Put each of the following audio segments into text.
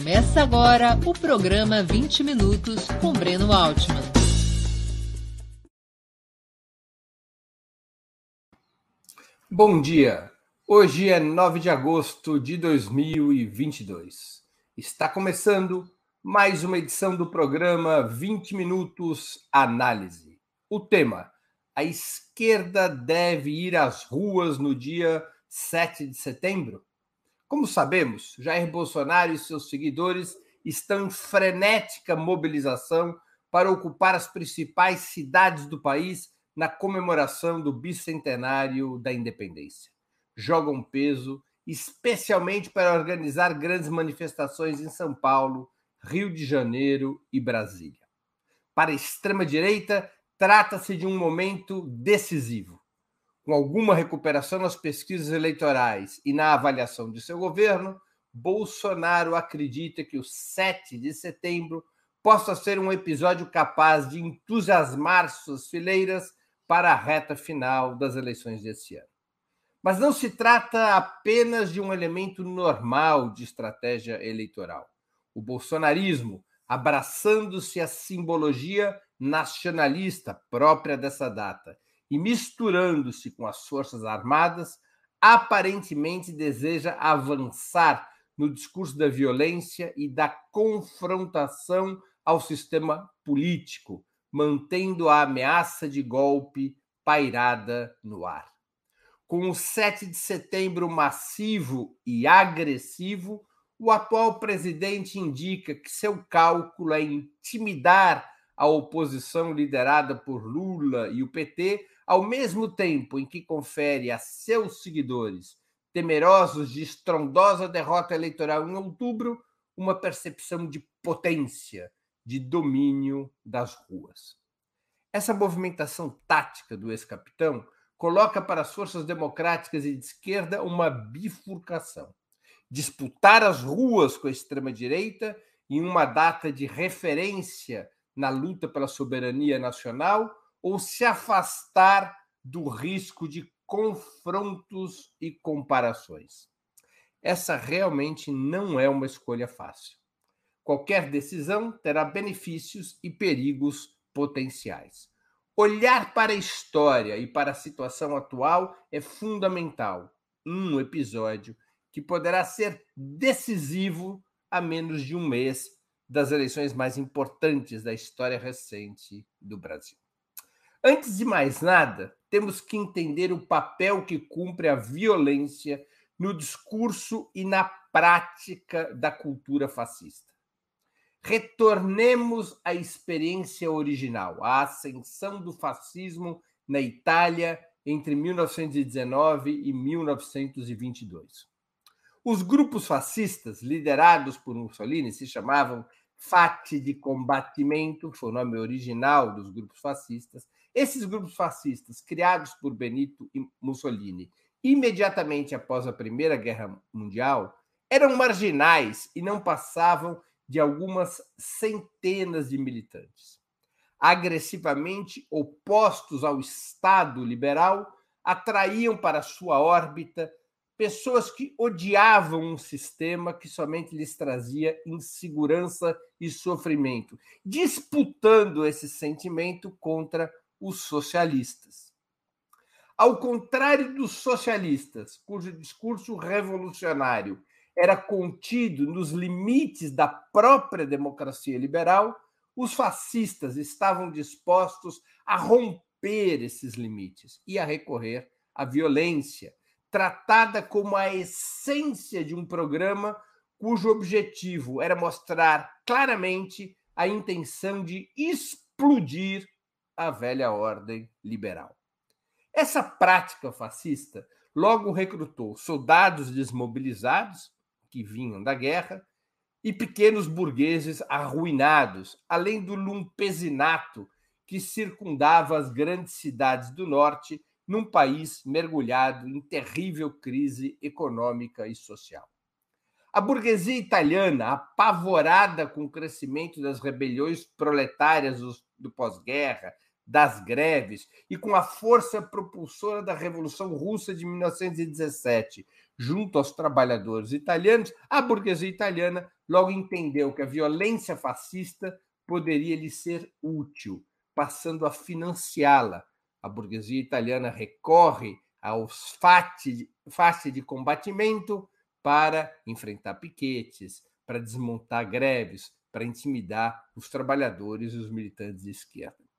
Começa agora o programa 20 Minutos com Breno Altman. Bom dia. Hoje é 9 de agosto de 2022. Está começando mais uma edição do programa 20 Minutos Análise. O tema: a esquerda deve ir às ruas no dia 7 de setembro? Como sabemos, Jair Bolsonaro e seus seguidores estão em frenética mobilização para ocupar as principais cidades do país na comemoração do bicentenário da independência. Jogam peso, especialmente para organizar grandes manifestações em São Paulo, Rio de Janeiro e Brasília. Para a extrema-direita, trata-se de um momento decisivo com alguma recuperação nas pesquisas eleitorais e na avaliação de seu governo, Bolsonaro acredita que o 7 de setembro possa ser um episódio capaz de entusiasmar suas fileiras para a reta final das eleições desse ano. Mas não se trata apenas de um elemento normal de estratégia eleitoral. O bolsonarismo, abraçando-se à simbologia nacionalista própria dessa data e misturando-se com as Forças Armadas, aparentemente deseja avançar no discurso da violência e da confrontação ao sistema político, mantendo a ameaça de golpe pairada no ar. Com o 7 de setembro massivo e agressivo, o atual presidente indica que seu cálculo é intimidar a oposição liderada por Lula e o PT ao mesmo tempo em que confere a seus seguidores, temerosos de estrondosa derrota eleitoral em outubro, uma percepção de potência, de domínio das ruas. Essa movimentação tática do ex-capitão coloca para as forças democráticas e de esquerda uma bifurcação. Disputar as ruas com a extrema-direita em uma data de referência na luta pela soberania nacional ou se afastar do risco de confrontos e comparações. Essa realmente não é uma escolha fácil. Qualquer decisão terá benefícios e perigos potenciais. Olhar para a história e para a situação atual é fundamental. Um episódio que poderá ser decisivo a menos de um mês das eleições mais importantes da história recente do Brasil. Antes de mais nada, temos que entender o papel que cumpre a violência no discurso e na prática da cultura fascista. Retornemos à experiência original, à ascensão do fascismo na Itália entre 1919 e 1922. Os grupos fascistas, liderados por Mussolini, se chamavam Fatti de Combatimento, foi o nome original dos grupos fascistas, esses grupos fascistas, criados por Benito Mussolini imediatamente após a Primeira Guerra Mundial, eram marginais e não passavam de algumas centenas de militantes. Agressivamente opostos ao Estado liberal, atraíam para sua órbita pessoas que odiavam um sistema que somente lhes trazia insegurança e sofrimento, disputando esse sentimento contra os socialistas. Ao contrário dos socialistas, cujo discurso revolucionário era contido nos limites da própria democracia liberal, os fascistas estavam dispostos a romper esses limites e a recorrer à violência, tratada como a essência de um programa cujo objetivo era mostrar claramente a intenção de explodir a velha ordem liberal. Essa prática fascista logo recrutou soldados desmobilizados, que vinham da guerra, e pequenos burgueses arruinados, além do lumpesinato que circundava as grandes cidades do norte num país mergulhado em terrível crise econômica e social. A burguesia italiana, apavorada com o crescimento das rebeliões proletárias do pós-guerra, das greves e com a força propulsora da Revolução Russa de 1917, junto aos trabalhadores italianos, a burguesia italiana logo entendeu que a violência fascista poderia lhe ser útil, passando a financiá-la. A burguesia italiana recorre aos fati de combatimento para enfrentar piquetes, para desmontar greves, para intimidar os trabalhadores e os militantes de esquerda.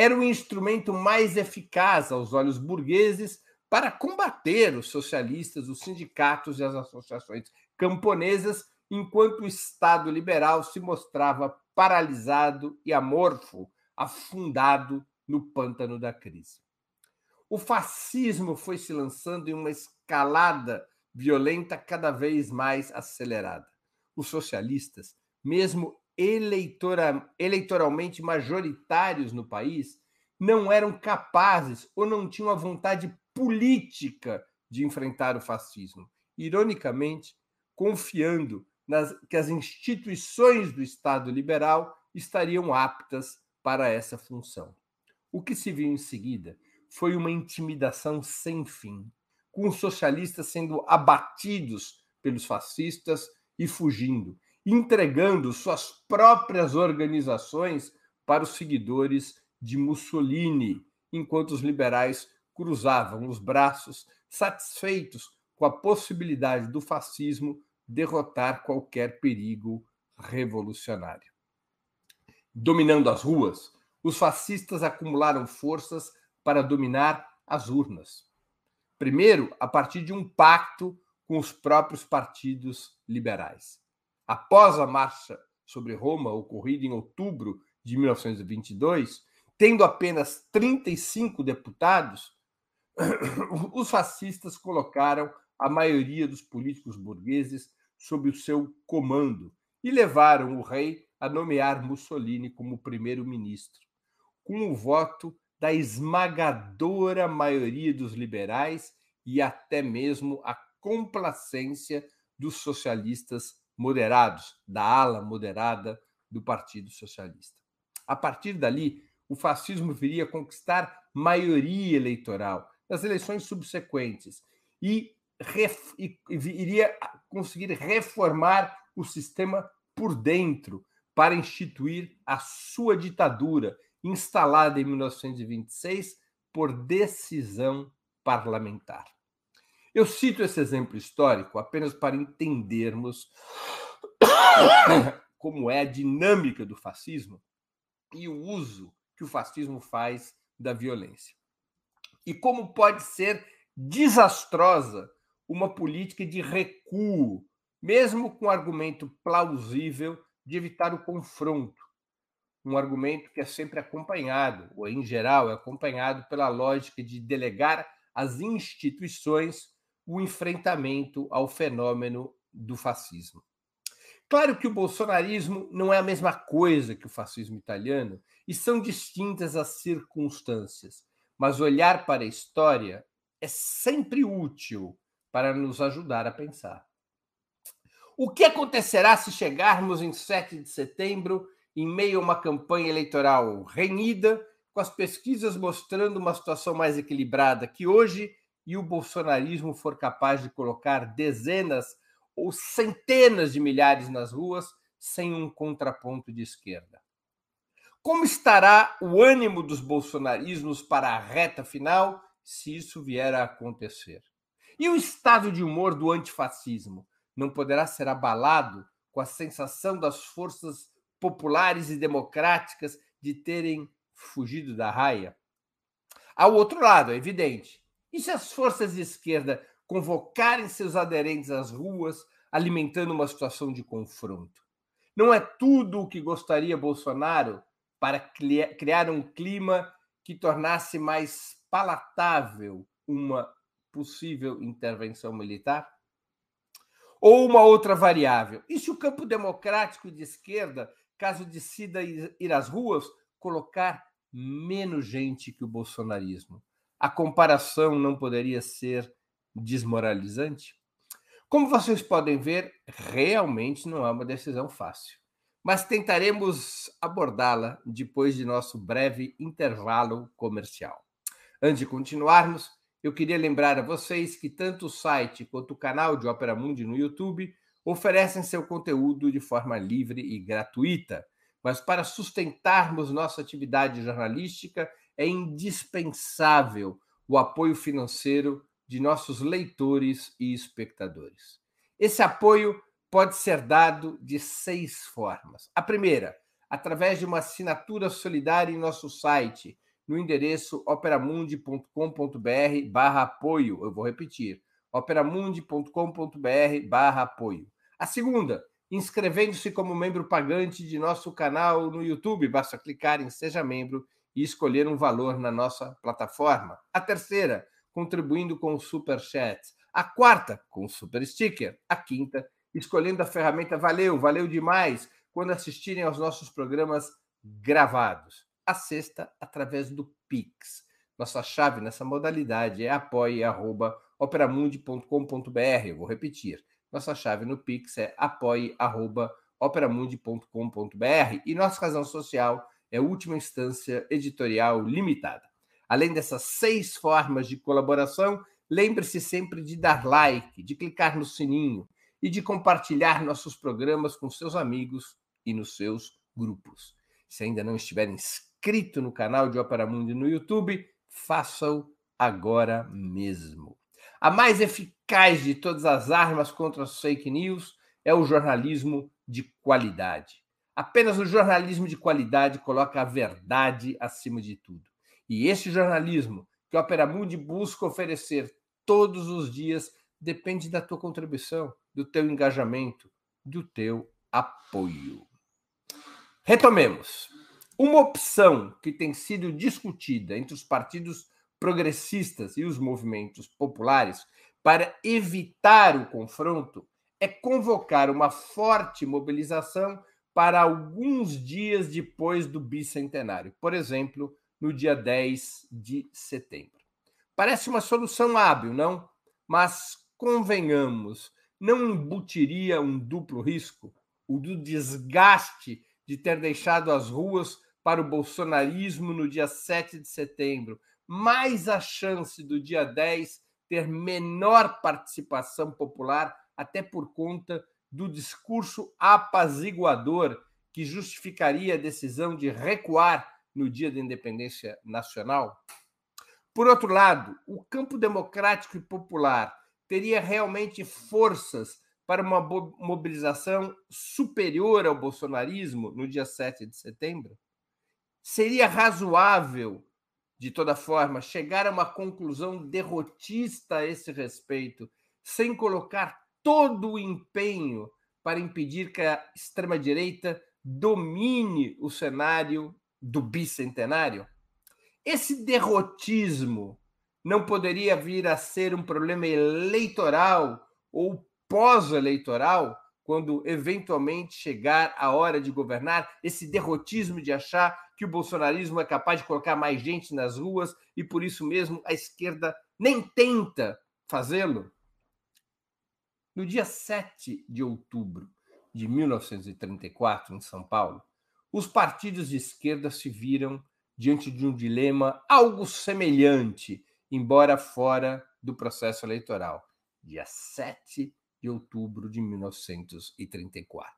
Era o instrumento mais eficaz aos olhos burgueses para combater os socialistas, os sindicatos e as associações camponesas, enquanto o Estado liberal se mostrava paralisado e amorfo, afundado no pântano da crise. O fascismo foi se lançando em uma escalada violenta cada vez mais acelerada. Os socialistas, mesmo eleitora, eleitoralmente majoritários no país, não eram capazes ou não tinham a vontade política de enfrentar o fascismo. Ironicamente, confiando nas, que as instituições do Estado liberal estariam aptas para essa função. O que se viu em seguida foi uma intimidação sem fim, com os socialistas sendo abatidos pelos fascistas e fugindo, entregando suas próprias organizações para os seguidores de Mussolini, enquanto os liberais cruzavam os braços, satisfeitos com a possibilidade do fascismo derrotar qualquer perigo revolucionário. Dominando as ruas, os fascistas acumularam forças para dominar as urnas. Primeiro, a partir de um pacto com os próprios partidos liberais. Após a marcha sobre Roma, ocorrida em outubro de 1922, tendo apenas 35 deputados, os fascistas colocaram a maioria dos políticos burgueses sob o seu comando e levaram o rei a nomear Mussolini como primeiro-ministro, com o voto da esmagadora maioria dos liberais e até mesmo a complacência dos socialistas moderados, da ala moderada do Partido Socialista. A partir dali, o fascismo viria a conquistar maioria eleitoral nas eleições subsequentes e, ref, e iria conseguir reformar o sistema por dentro para instituir a sua ditadura instalada em 1926 por decisão parlamentar. Eu cito esse exemplo histórico apenas para entendermos como é a dinâmica do fascismo e o uso que o fascismo faz da violência. E como pode ser desastrosa uma política de recuo, mesmo com argumento plausível de evitar o confronto, um argumento que é sempre acompanhado, ou em geral é acompanhado pela lógica de delegar às instituições o enfrentamento ao fenômeno do fascismo. Claro que o bolsonarismo não é a mesma coisa que o fascismo italiano e são distintas as circunstâncias, mas olhar para a história é sempre útil para nos ajudar a pensar. O que acontecerá se chegarmos em 7 de setembro em meio a uma campanha eleitoral renhida, com as pesquisas mostrando uma situação mais equilibrada que hoje, e o bolsonarismo for capaz de colocar dezenas ou centenas de milhares nas ruas sem um contraponto de esquerda. Como estará o ânimo dos bolsonarismos para a reta final se isso vier a acontecer? E o estado de humor do antifascismo não poderá ser abalado com a sensação das forças populares e democráticas de terem fugido da raia. Ao outro lado, é evidente. E se as forças de esquerda convocarem seus aderentes às ruas, alimentando uma situação de confronto? Não é tudo o que gostaria Bolsonaro para criar um clima que tornasse mais palatável uma possível intervenção militar? Ou uma outra variável? E se o campo democrático de esquerda caso decida ir às ruas, colocar menos gente que o bolsonarismo. A comparação não poderia ser desmoralizante? Como vocês podem ver, realmente não é uma decisão fácil. mas tentaremos abordá-la depois de nosso breve intervalo comercial. Antes de continuarmos, eu queria lembrar a vocês que tanto o site quanto o canal de Ópera Mundi no YouTube oferecem seu conteúdo de forma livre e gratuita. Mas para sustentarmos nossa atividade jornalística, é indispensável o apoio financeiro de nossos leitores e espectadores. Esse apoio pode ser dado de seis formas. A primeira, através de uma assinatura solidária em nosso site, no endereço operamundi.com.br barra apoio. Eu vou repetir, operamundi.com.br barra apoio. A segunda, inscrevendo-se como membro pagante de nosso canal no YouTube. Basta clicar em Seja Membro e escolher um valor na nossa plataforma. A terceira, contribuindo com o Super Chat. A quarta, com o Super Sticker. A quinta, escolhendo a ferramenta Valeu, valeu demais quando assistirem aos nossos programas gravados. A sexta, através do Pix. Nossa chave nessa modalidade é apoie.operamundi.com.br. Eu vou repetir nossa chave no Pix é apoie.operamundi.com.br e nossa razão social é Última Instância Editorial Limitada. Além dessas seis formas de colaboração, lembre-se sempre de dar like, de clicar no sininho e de compartilhar nossos programas com seus amigos e nos seus grupos. Se ainda não estiver inscrito no canal de Opera Mundi no YouTube, faça-o agora mesmo. A mais eficaz de todas as armas contra as fake news é o jornalismo de qualidade. Apenas o jornalismo de qualidade coloca a verdade acima de tudo. E esse jornalismo que a Opera Mundi busca oferecer todos os dias depende da tua contribuição, do teu engajamento, do teu apoio. Retomemos. Uma opção que tem sido discutida entre os partidos progressistas e os movimentos populares para evitar o confronto é convocar uma forte mobilização para alguns dias depois do bicentenário, por exemplo, no dia 10 de setembro. Parece uma solução hábil, não? Mas convenhamos, não embutiria um duplo risco? O do desgaste de ter deixado as ruas para o bolsonarismo no dia 7 de setembro, mais a chance do dia 10 ter menor participação popular, até por conta do discurso apaziguador que justificaria a decisão de recuar no dia da independência nacional? Por outro lado, o campo democrático e popular teria realmente forças para uma mobilização superior ao bolsonarismo no dia 7 de setembro? Seria razoável de toda forma, chegar a uma conclusão derrotista a esse respeito, sem colocar todo o empenho para impedir que a extrema-direita domine o cenário do bicentenário? Esse derrotismo não poderia vir a ser um problema eleitoral ou pós-eleitoral quando eventualmente chegar a hora de governar, esse derrotismo de achar que o bolsonarismo é capaz de colocar mais gente nas ruas e por isso mesmo a esquerda nem tenta fazê-lo? No dia 7 de outubro de 1934, em São Paulo, os partidos de esquerda se viram diante de um dilema algo semelhante, embora fora do processo eleitoral. Dia 7 de outubro de 1934.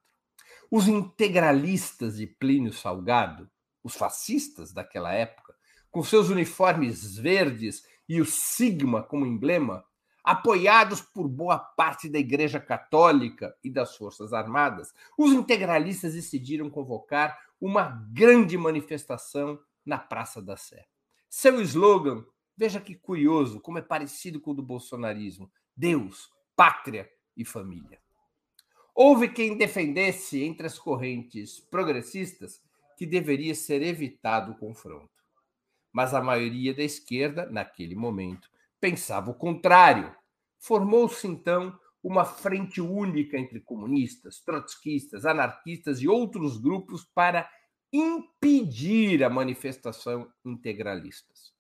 Os integralistas de Plínio Salgado, os fascistas daquela época, com seus uniformes verdes e o sigma como emblema, apoiados por boa parte da Igreja Católica e das Forças Armadas, os integralistas decidiram convocar uma grande manifestação na Praça da Sé. Seu slogan, veja que curioso, como é parecido com o do bolsonarismo: Deus, pátria e família. Houve quem defendesse entre as correntes progressistas que deveria ser evitado o confronto. Mas a maioria da esquerda, naquele momento, pensava o contrário. Formou-se então uma frente única entre comunistas, trotskistas, anarquistas e outros grupos para impedir a manifestação integralistas.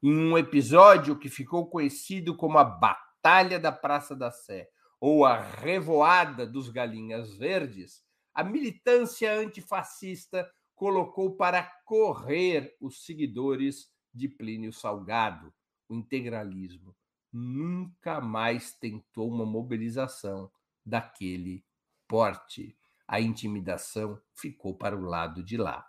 Em um episódio que ficou conhecido como a Batalha da Praça da Sé, ou a revoada dos galinhas verdes, a militância antifascista colocou para correr os seguidores de Plínio Salgado, o integralismo. Nunca mais tentou uma mobilização daquele porte. A intimidação ficou para o lado de lá.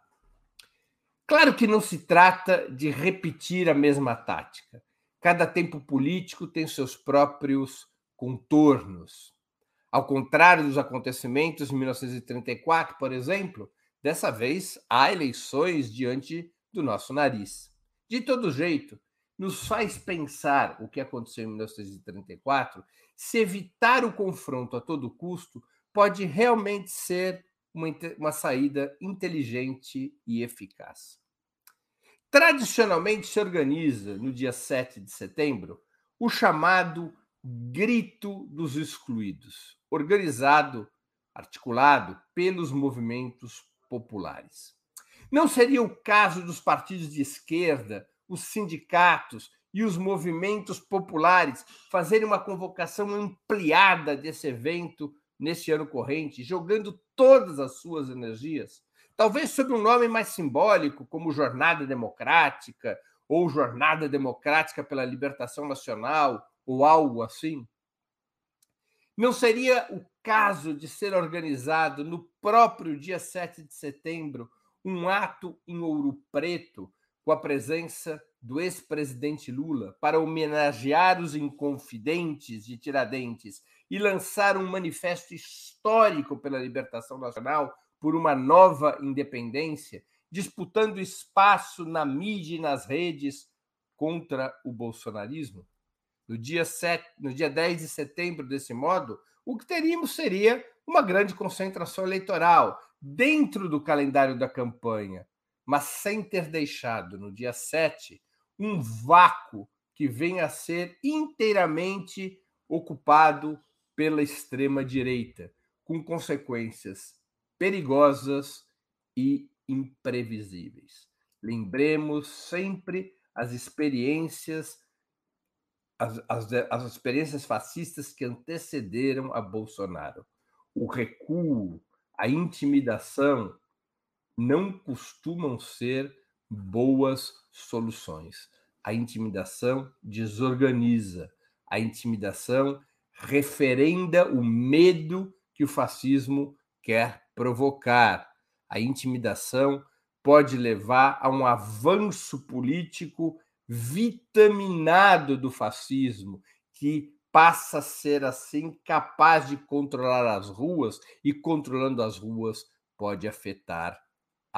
Claro que não se trata de repetir a mesma tática. Cada tempo político tem seus próprios contornos. Ao contrário dos acontecimentos de 1934, por exemplo, dessa vez há eleições diante do nosso nariz. De todo jeito, nos faz pensar o que aconteceu em 1934, se evitar o confronto a todo custo pode realmente ser uma, uma saída inteligente e eficaz. Tradicionalmente se organiza no dia 7 de setembro o chamado Grito dos Excluídos, organizado, articulado pelos movimentos populares. Não seria o caso dos partidos de esquerda, os sindicatos e os movimentos populares fazerem uma convocação ampliada desse evento neste ano corrente, jogando todas as suas energias? Talvez sob um nome mais simbólico, como Jornada Democrática ou Jornada Democrática pela Libertação Nacional ou algo assim? Não seria o caso de ser organizado no próprio dia 7 de setembro um ato em Ouro Preto com a presença do ex-presidente Lula para homenagear os inconfidentes de Tiradentes e lançar um manifesto histórico pela libertação nacional por uma nova independência, disputando espaço na mídia e nas redes contra o bolsonarismo? No dia, 7, no dia 10 de setembro, desse modo, o que teríamos seria uma grande concentração eleitoral dentro do calendário da campanha, mas sem ter deixado no dia 7 um vácuo que venha a ser inteiramente ocupado pela extrema direita, com consequências perigosas e imprevisíveis. Lembremos sempre as experiências as, as, as experiências fascistas que antecederam a Bolsonaro. O recuo, a intimidação não costumam ser boas soluções. A intimidação desorganiza, a intimidação referenda o medo que o fascismo quer provocar. A intimidação pode levar a um avanço político vitaminado do fascismo, que passa a ser assim capaz de controlar as ruas e controlando as ruas pode afetar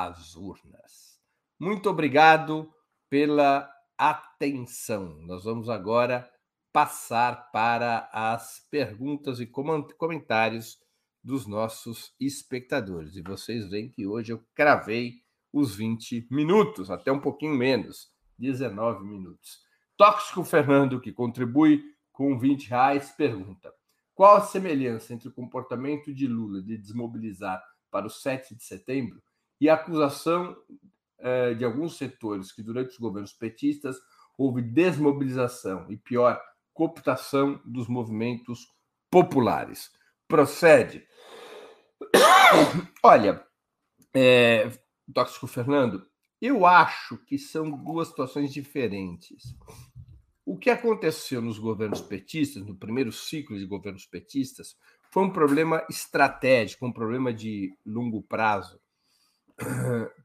as urnas. Muito obrigado pela atenção. Nós vamos agora passar para as perguntas e comentários dos nossos espectadores. E vocês veem que hoje eu cravei os 20 minutos, até um pouquinho menos. 19 minutos. Tóxico Fernando, que contribui com 20 reais, pergunta: qual a semelhança entre o comportamento de Lula de desmobilizar para o 7 de setembro e a acusação eh, de alguns setores que, durante os governos petistas, houve desmobilização e, pior, cooptação dos movimentos populares? Procede. Olha, é, Tóxico Fernando, eu acho que são duas situações diferentes. O que aconteceu nos governos petistas, no primeiro ciclo de governos petistas, foi um problema estratégico, um problema de longo prazo,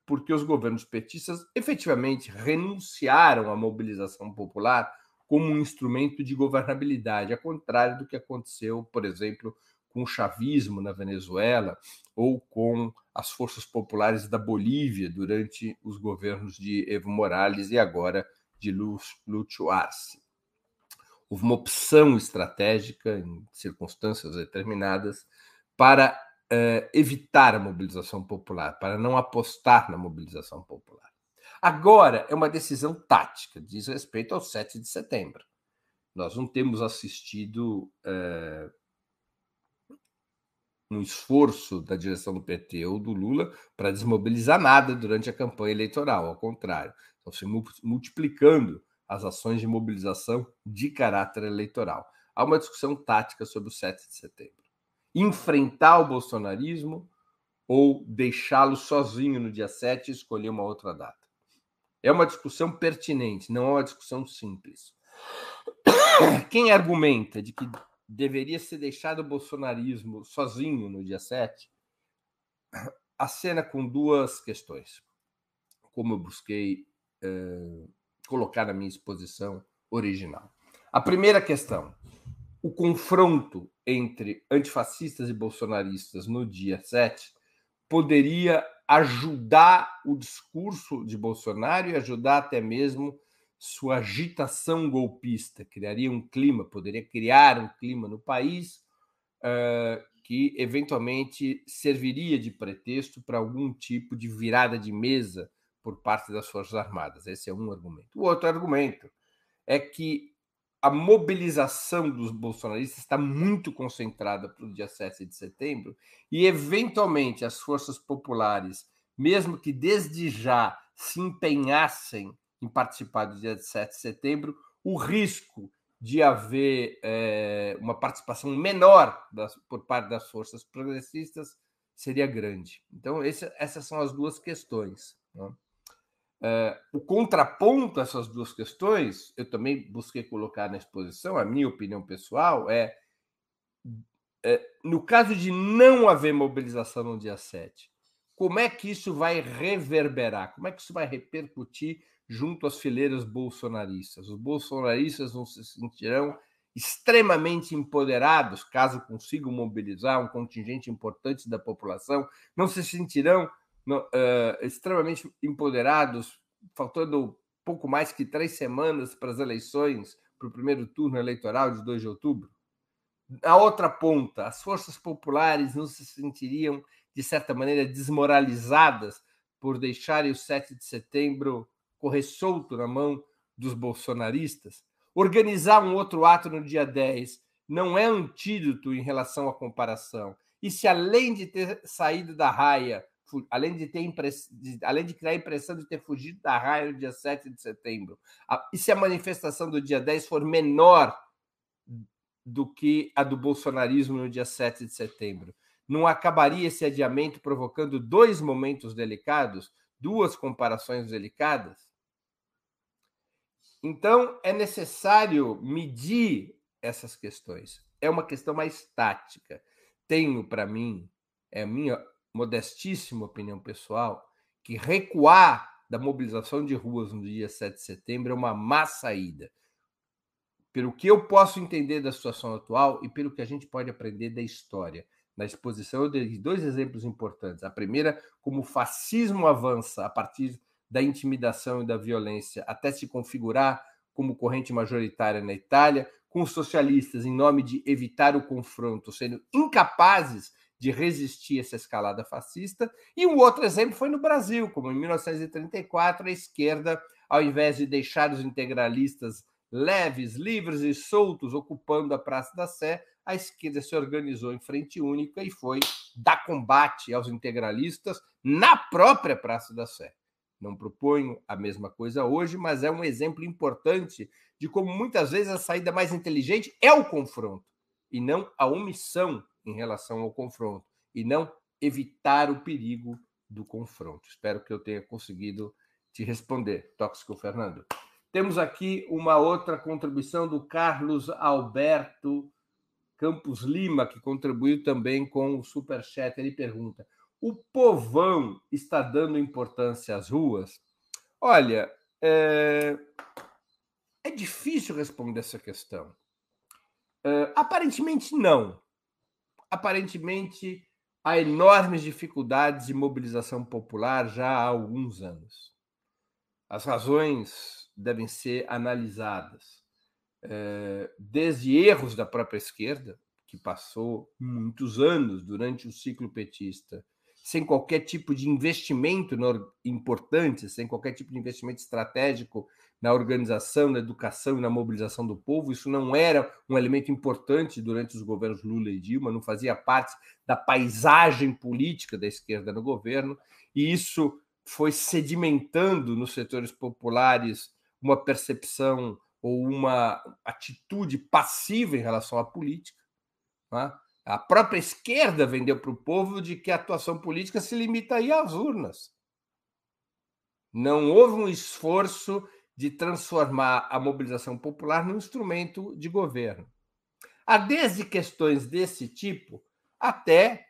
porque os governos petistas efetivamente renunciaram à mobilização popular como um instrumento de governabilidade, ao contrário do que aconteceu, por exemplo, com o chavismo na Venezuela ou com as forças populares da Bolívia durante os governos de Evo Morales e agora de Lúcio Arce. Houve uma opção estratégica, em circunstâncias determinadas, para uh, evitar a mobilização popular, para não apostar na mobilização popular. Agora é uma decisão tática, diz respeito ao 7 de setembro. Nós não temos assistido uh, um esforço da direção do PT ou do Lula para desmobilizar nada durante a campanha eleitoral, ao contrário, estão se multiplicando as ações de mobilização de caráter eleitoral. Há uma discussão tática sobre o 7 de setembro. Enfrentar o bolsonarismo ou deixá-lo sozinho no dia 7 e escolher uma outra data. É uma discussão pertinente, não é uma discussão simples. Quem argumenta de que deveria ser deixado o bolsonarismo sozinho no dia 7, acena com duas questões, como eu busquei eh, colocar na minha exposição original. A primeira questão, o confronto entre antifascistas e bolsonaristas no dia 7 poderia ajudar o discurso de Bolsonaro e ajudar até mesmo sua agitação golpista. Criaria um clima, poderia criar um clima no país uh, que eventualmente serviria de pretexto para algum tipo de virada de mesa por parte das Forças Armadas. Esse é um argumento. O outro argumento é que a mobilização dos bolsonaristas está muito concentrada para o dia 7 de setembro e, eventualmente, as forças populares, mesmo que desde já se empenhassem em participar do dia 7 de setembro, o risco de haver é, uma participação menor das, por parte das forças progressistas seria grande. Então, esse, essas são as duas questões. Né? Uh, o contraponto a essas duas questões, eu também busquei colocar na exposição, a minha opinião pessoal é, é, no caso de não haver mobilização no dia 7, como é que isso vai reverberar? Como é que isso vai repercutir junto às fileiras bolsonaristas? Os bolsonaristas não se sentirão extremamente empoderados caso consigam mobilizar um contingente importante da população, não se sentirão no, uh, extremamente empoderados, faltando pouco mais que três semanas para as eleições, para o primeiro turno eleitoral de 2 de outubro. Na outra ponta, as forças populares não se sentiriam, de certa maneira, desmoralizadas por deixarem o 7 de setembro correr solto na mão dos bolsonaristas. Organizar um outro ato no dia 10 não é antídoto em relação à comparação. E se, além de ter saído da raia além de ter impress... além de criar a impressão de ter fugido da raia no dia 7 de setembro, e se a manifestação do dia 10 for menor do que a do bolsonarismo no dia 7 de setembro, não acabaria esse adiamento provocando dois momentos delicados, duas comparações delicadas? Então, é necessário medir essas questões. É uma questão mais tática. Tenho para mim, é a minha modestíssima opinião pessoal, que recuar da mobilização de ruas no dia 7 de setembro é uma má saída. Pelo que eu posso entender da situação atual e pelo que a gente pode aprender da história. Na exposição, eu dei dois exemplos importantes. A primeira, como o fascismo avança a partir da intimidação e da violência até se configurar como corrente majoritária na Itália, com os socialistas, em nome de evitar o confronto, sendo incapazes de resistir a essa escalada fascista. E um outro exemplo foi no Brasil, como em 1934, a esquerda, ao invés de deixar os integralistas leves, livres e soltos ocupando a Praça da Sé, a esquerda se organizou em frente única e foi dar combate aos integralistas na própria Praça da Sé. Não proponho a mesma coisa hoje, mas é um exemplo importante de como muitas vezes a saída mais inteligente é o confronto e não a omissão em relação ao confronto e não evitar o perigo do confronto. Espero que eu tenha conseguido te responder, Tóxico Fernando. Temos aqui uma outra contribuição do Carlos Alberto Campos Lima, que contribuiu também com o Superchat. Ele pergunta: o povão está dando importância às ruas? Olha, é, é difícil responder essa questão. É, aparentemente, não aparentemente há enormes dificuldades de mobilização popular já há alguns anos. As razões devem ser analisadas, eh, desde erros da própria esquerda, que passou muitos anos durante o ciclo petista sem qualquer tipo de investimento importante, sem qualquer tipo de investimento estratégico na organização, na educação e na mobilização do povo. Isso não era um elemento importante durante os governos Lula e Dilma, não fazia parte da paisagem política da esquerda no governo, e isso foi sedimentando nos setores populares uma percepção ou uma atitude passiva em relação à política. Tá? A própria esquerda vendeu para o povo de que a atuação política se limita aí às urnas. Não houve um esforço de transformar a mobilização popular num instrumento de governo. Há desde questões desse tipo até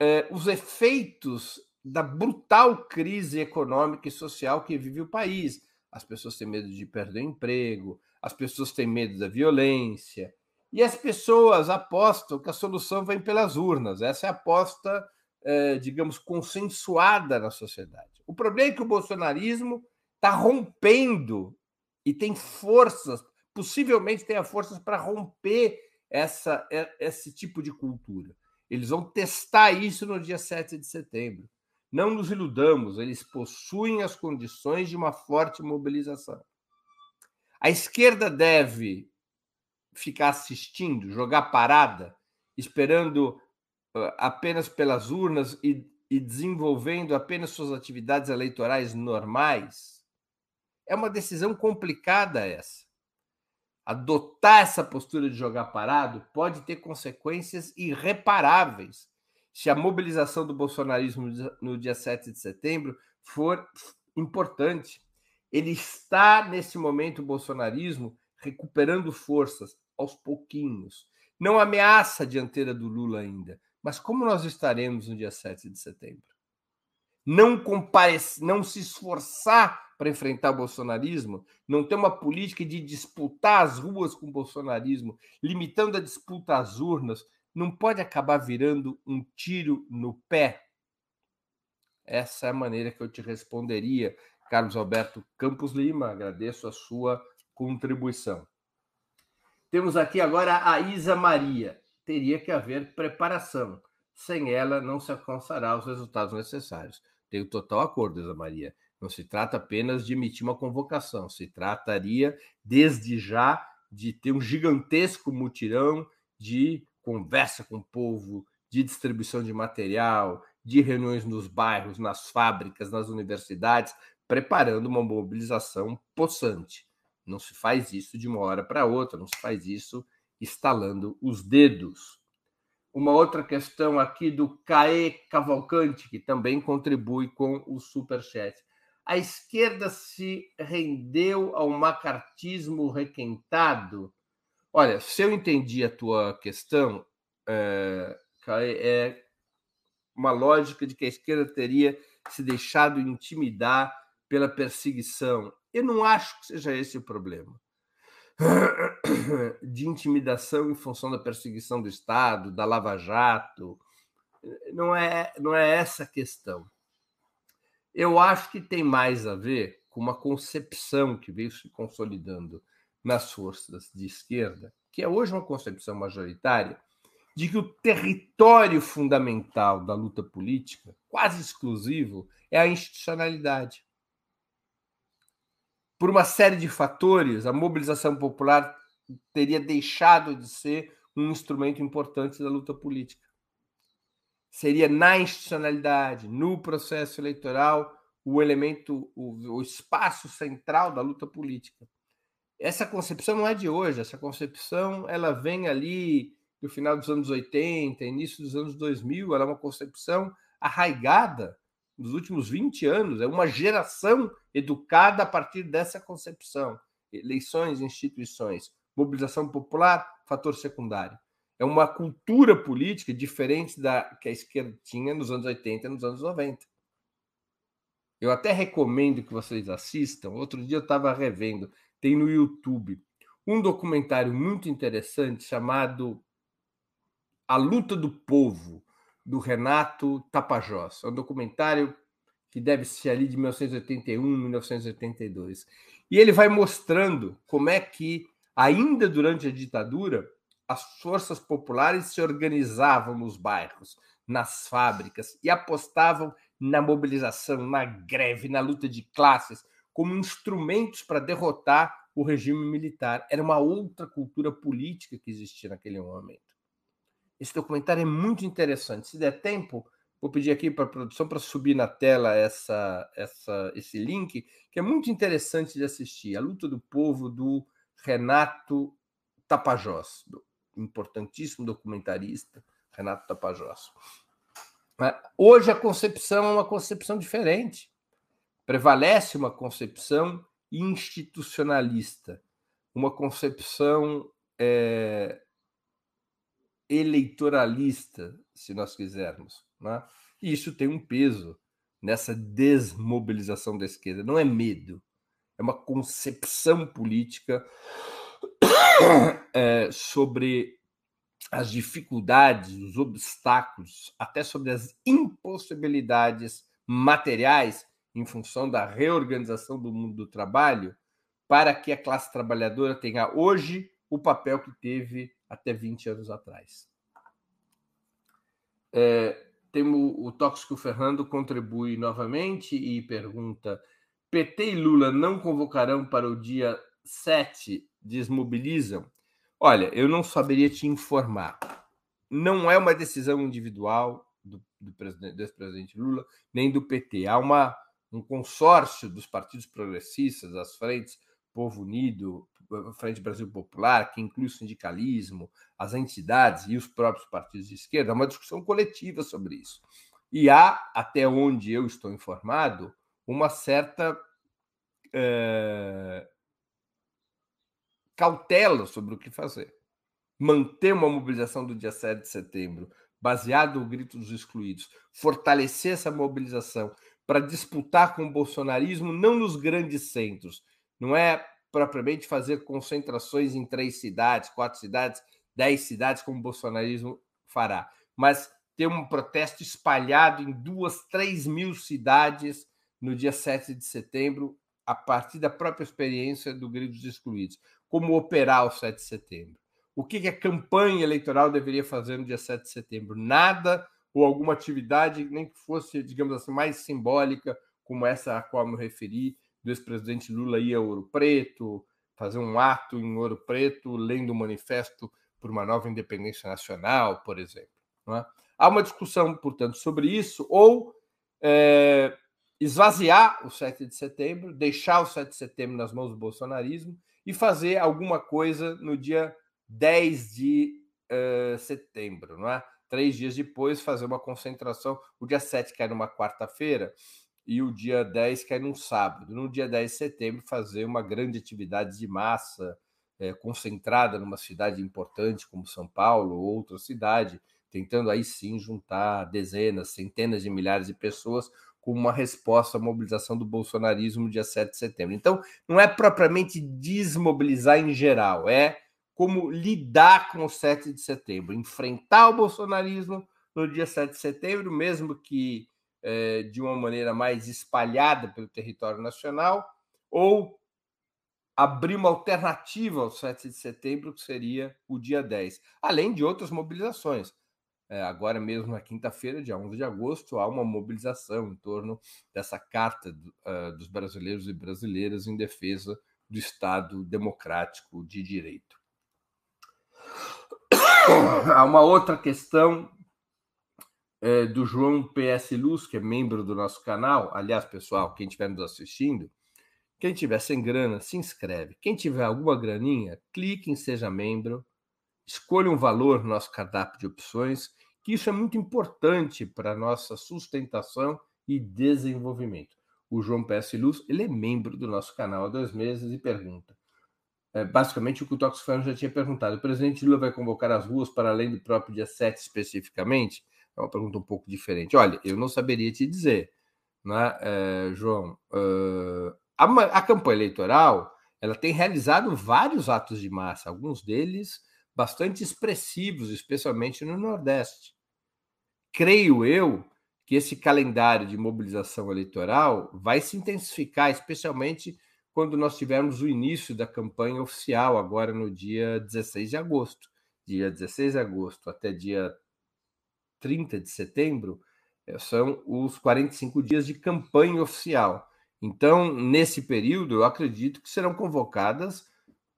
eh, os efeitos da brutal crise econômica e social que vive o país. As pessoas têm medo de perder o emprego, as pessoas têm medo da violência, e as pessoas apostam que a solução vem pelas urnas. Essa é a aposta, eh, digamos, consensuada na sociedade. O problema é que o bolsonarismo está rompendo e tem forças, possivelmente tenha forças para romper essa, esse tipo de cultura. Eles vão testar isso no dia 7 de setembro. Não nos iludamos, eles possuem as condições de uma forte mobilização. A esquerda deve ficar assistindo, jogar parada, esperando apenas pelas urnas e, e desenvolvendo apenas suas atividades eleitorais normais? É uma decisão complicada essa. Adotar essa postura de jogar parado pode ter consequências irreparáveis se a mobilização do bolsonarismo no dia 7 de setembro for importante. Ele está, nesse momento, o bolsonarismo recuperando forças aos pouquinhos. Não ameaça a dianteira do Lula ainda, mas como nós estaremos no dia 7 de setembro? Não comparece, não se esforçar para enfrentar o bolsonarismo, não ter uma política de disputar as ruas com o bolsonarismo, limitando a disputa às urnas, não pode acabar virando um tiro no pé? Essa é a maneira que eu te responderia, Carlos Alberto Campos Lima. Agradeço a sua contribuição. Temos aqui agora a Isa Maria. Teria que haver preparação. Sem ela, não se alcançará os resultados necessários. Tenho total acordo, Isa Maria. Não se trata apenas de emitir uma convocação, se trataria, desde já, de ter um gigantesco mutirão de conversa com o povo, de distribuição de material, de reuniões nos bairros, nas fábricas, nas universidades, preparando uma mobilização possante. Não se faz isso de uma hora para outra, não se faz isso estalando os dedos. Uma outra questão aqui do Caê Cavalcante, que também contribui com o Superchat. A esquerda se rendeu ao macartismo requentado? Olha, se eu entendi a tua questão, é, é uma lógica de que a esquerda teria se deixado intimidar pela perseguição eu não acho que seja esse o problema. De intimidação em função da perseguição do Estado, da Lava Jato. Não é, não é essa a questão. Eu acho que tem mais a ver com uma concepção que veio se consolidando nas forças de esquerda, que é hoje uma concepção majoritária, de que o território fundamental da luta política, quase exclusivo, é a institucionalidade por uma série de fatores, a mobilização popular teria deixado de ser um instrumento importante da luta política. Seria na institucionalidade, no processo eleitoral, o elemento, o, o espaço central da luta política. Essa concepção não é de hoje, essa concepção ela vem ali do final dos anos 80, início dos anos 2000, ela é uma concepção arraigada nos últimos 20 anos, é uma geração educada a partir dessa concepção. Eleições, instituições, mobilização popular, fator secundário. É uma cultura política diferente da que a esquerda tinha nos anos 80 e nos anos 90. Eu até recomendo que vocês assistam. Outro dia eu estava revendo, tem no YouTube, um documentário muito interessante chamado A Luta do Povo, do Renato Tapajós. É um documentário que deve ser ali de 1981, 1982. E ele vai mostrando como é que, ainda durante a ditadura, as forças populares se organizavam nos bairros, nas fábricas e apostavam na mobilização, na greve, na luta de classes, como instrumentos para derrotar o regime militar. Era uma outra cultura política que existia naquele momento. Esse documentário é muito interessante. Se der tempo, vou pedir aqui para a produção para subir na tela essa, essa, esse link, que é muito interessante de assistir. A Luta do Povo, do Renato Tapajós, do importantíssimo documentarista, Renato Tapajós. Hoje a concepção é uma concepção diferente. Prevalece uma concepção institucionalista, uma concepção é, eleitoralista, se nós quisermos. Né? E isso tem um peso nessa desmobilização da esquerda. Não é medo, é uma concepção política é, sobre as dificuldades, os obstáculos, até sobre as impossibilidades materiais em função da reorganização do mundo do trabalho, para que a classe trabalhadora tenha hoje o papel que teve até 20 anos atrás. É, temos o Tóxico Fernando contribui novamente e pergunta: PT e Lula não convocarão para o dia 7 desmobilizam? Olha, eu não saberia te informar. Não é uma decisão individual do, do presidente, do ex-presidente Lula, nem do PT. Há uma, um consórcio dos partidos progressistas, das frentes Povo Unido, Frente Brasil Popular, que inclui o sindicalismo, as entidades e os próprios partidos de esquerda, uma discussão coletiva sobre isso. E há, até onde eu estou informado, uma certa é, cautela sobre o que fazer. Manter uma mobilização do dia 7 de setembro, baseado no grito dos excluídos, fortalecer essa mobilização para disputar com o bolsonarismo, não nos grandes centros, não é propriamente fazer concentrações em três cidades, quatro cidades, dez cidades, como o bolsonarismo fará, mas ter um protesto espalhado em duas, três mil cidades no dia 7 de setembro, a partir da própria experiência do Grito dos Excluídos. Como operar o 7 de setembro? O que a campanha eleitoral deveria fazer no dia 7 de setembro? Nada ou alguma atividade, nem que fosse, digamos assim, mais simbólica, como essa a qual me referi, do ex-presidente Lula ir a Ouro Preto, fazer um ato em Ouro Preto, lendo o manifesto por uma nova independência nacional, por exemplo. É? Há uma discussão, portanto, sobre isso, ou é, esvaziar o 7 de setembro, deixar o 7 de setembro nas mãos do bolsonarismo e fazer alguma coisa no dia 10 de uh, setembro, não é? Três dias depois, fazer uma concentração. O dia 7 cai numa quarta-feira e o dia 10 cai num sábado. No dia 10 de setembro, fazer uma grande atividade de massa é, concentrada numa cidade importante como São Paulo ou outra cidade, tentando aí sim juntar dezenas, centenas de milhares de pessoas como uma resposta à mobilização do bolsonarismo no dia 7 de setembro. Então, não é propriamente desmobilizar em geral, é como lidar com o 7 de setembro, enfrentar o bolsonarismo no dia 7 de setembro, mesmo que é, de uma maneira mais espalhada pelo território nacional, ou abrir uma alternativa ao 7 de setembro, que seria o dia 10, além de outras mobilizações. É, agora mesmo na quinta-feira, dia 11 de agosto, há uma mobilização em torno dessa carta do, uh, dos brasileiros e brasileiras em defesa do Estado democrático de direito. Há uma outra questão é, do João PS Luz, que é membro do nosso canal. Aliás, pessoal, quem estiver nos assistindo, quem tiver sem grana, se inscreve. Quem tiver alguma graninha, clique em Seja Membro, escolha um valor no nosso cardápio de opções, que isso é muito importante para a nossa sustentação e desenvolvimento. O João PS Luz, ele é membro do nosso canal há dois meses e pergunta. É, basicamente, o que o Tox já tinha perguntado. O presidente Lula vai convocar as ruas para além do próprio dia 7 especificamente? É uma pergunta um pouco diferente. Olha, eu não saberia te dizer, né, é, João? Uh, a, a, campanha eleitoral ela tem realizado vários atos de massa, alguns deles bastante expressivos, especialmente no Nordeste. Creio eu que esse calendário de mobilização eleitoral vai se intensificar, especialmente quando nós tivermos o início da campanha oficial, agora no dia 16 de agosto. Dia 16 de agosto até dia 30 de setembro, eh, são os 45 dias de campanha oficial. Então, nesse período, eu acredito que serão convocadas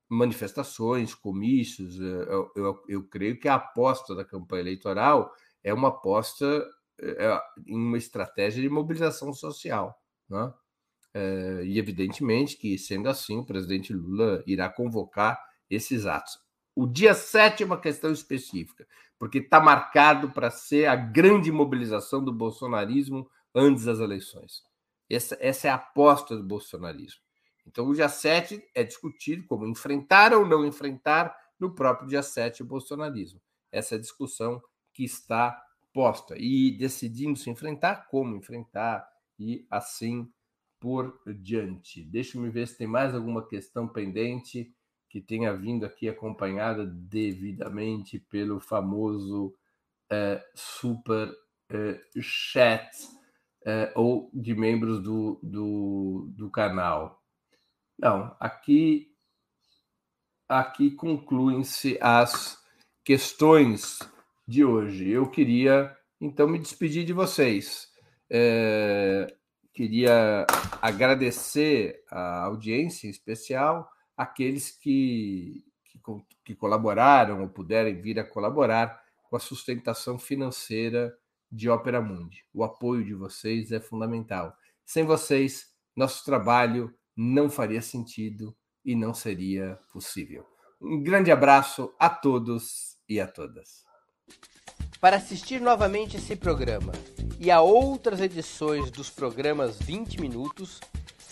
manifestações, comícios. Eh, eu, eu, eu creio que a aposta da campanha eleitoral é uma aposta é, em uma estratégia de mobilização social. Né? É, e, evidentemente, que sendo assim, o presidente Lula irá convocar esses atos. O dia 7 é uma questão específica, porque está marcado para ser a grande mobilização do bolsonarismo antes das eleições. Essa, essa é a aposta do bolsonarismo. Então, o dia 7 é discutido como enfrentar ou não enfrentar no próprio dia 7 o bolsonarismo. Essa é a discussão que está posta. E decidindo se enfrentar, como enfrentar, e assim por diante. Deixa-me ver se tem mais alguma questão pendente que tenha vindo aqui acompanhada devidamente pelo famoso é, super é, chat é, ou de membros do, do, do canal. Não, aqui, aqui concluem-se as questões de hoje. Eu queria, então, me despedir de vocês. Queria agradecer a audiência em especial, aqueles que, que, que colaboraram ou puderem vir a colaborar com a sustentação financeira de Ópera Mundi. O apoio de vocês é fundamental. Sem vocês, nosso trabalho não faria sentido e não seria possível. Um grande abraço a todos e a todas. Para assistir novamente esse programa e a outras edições dos programas 20 Minutos,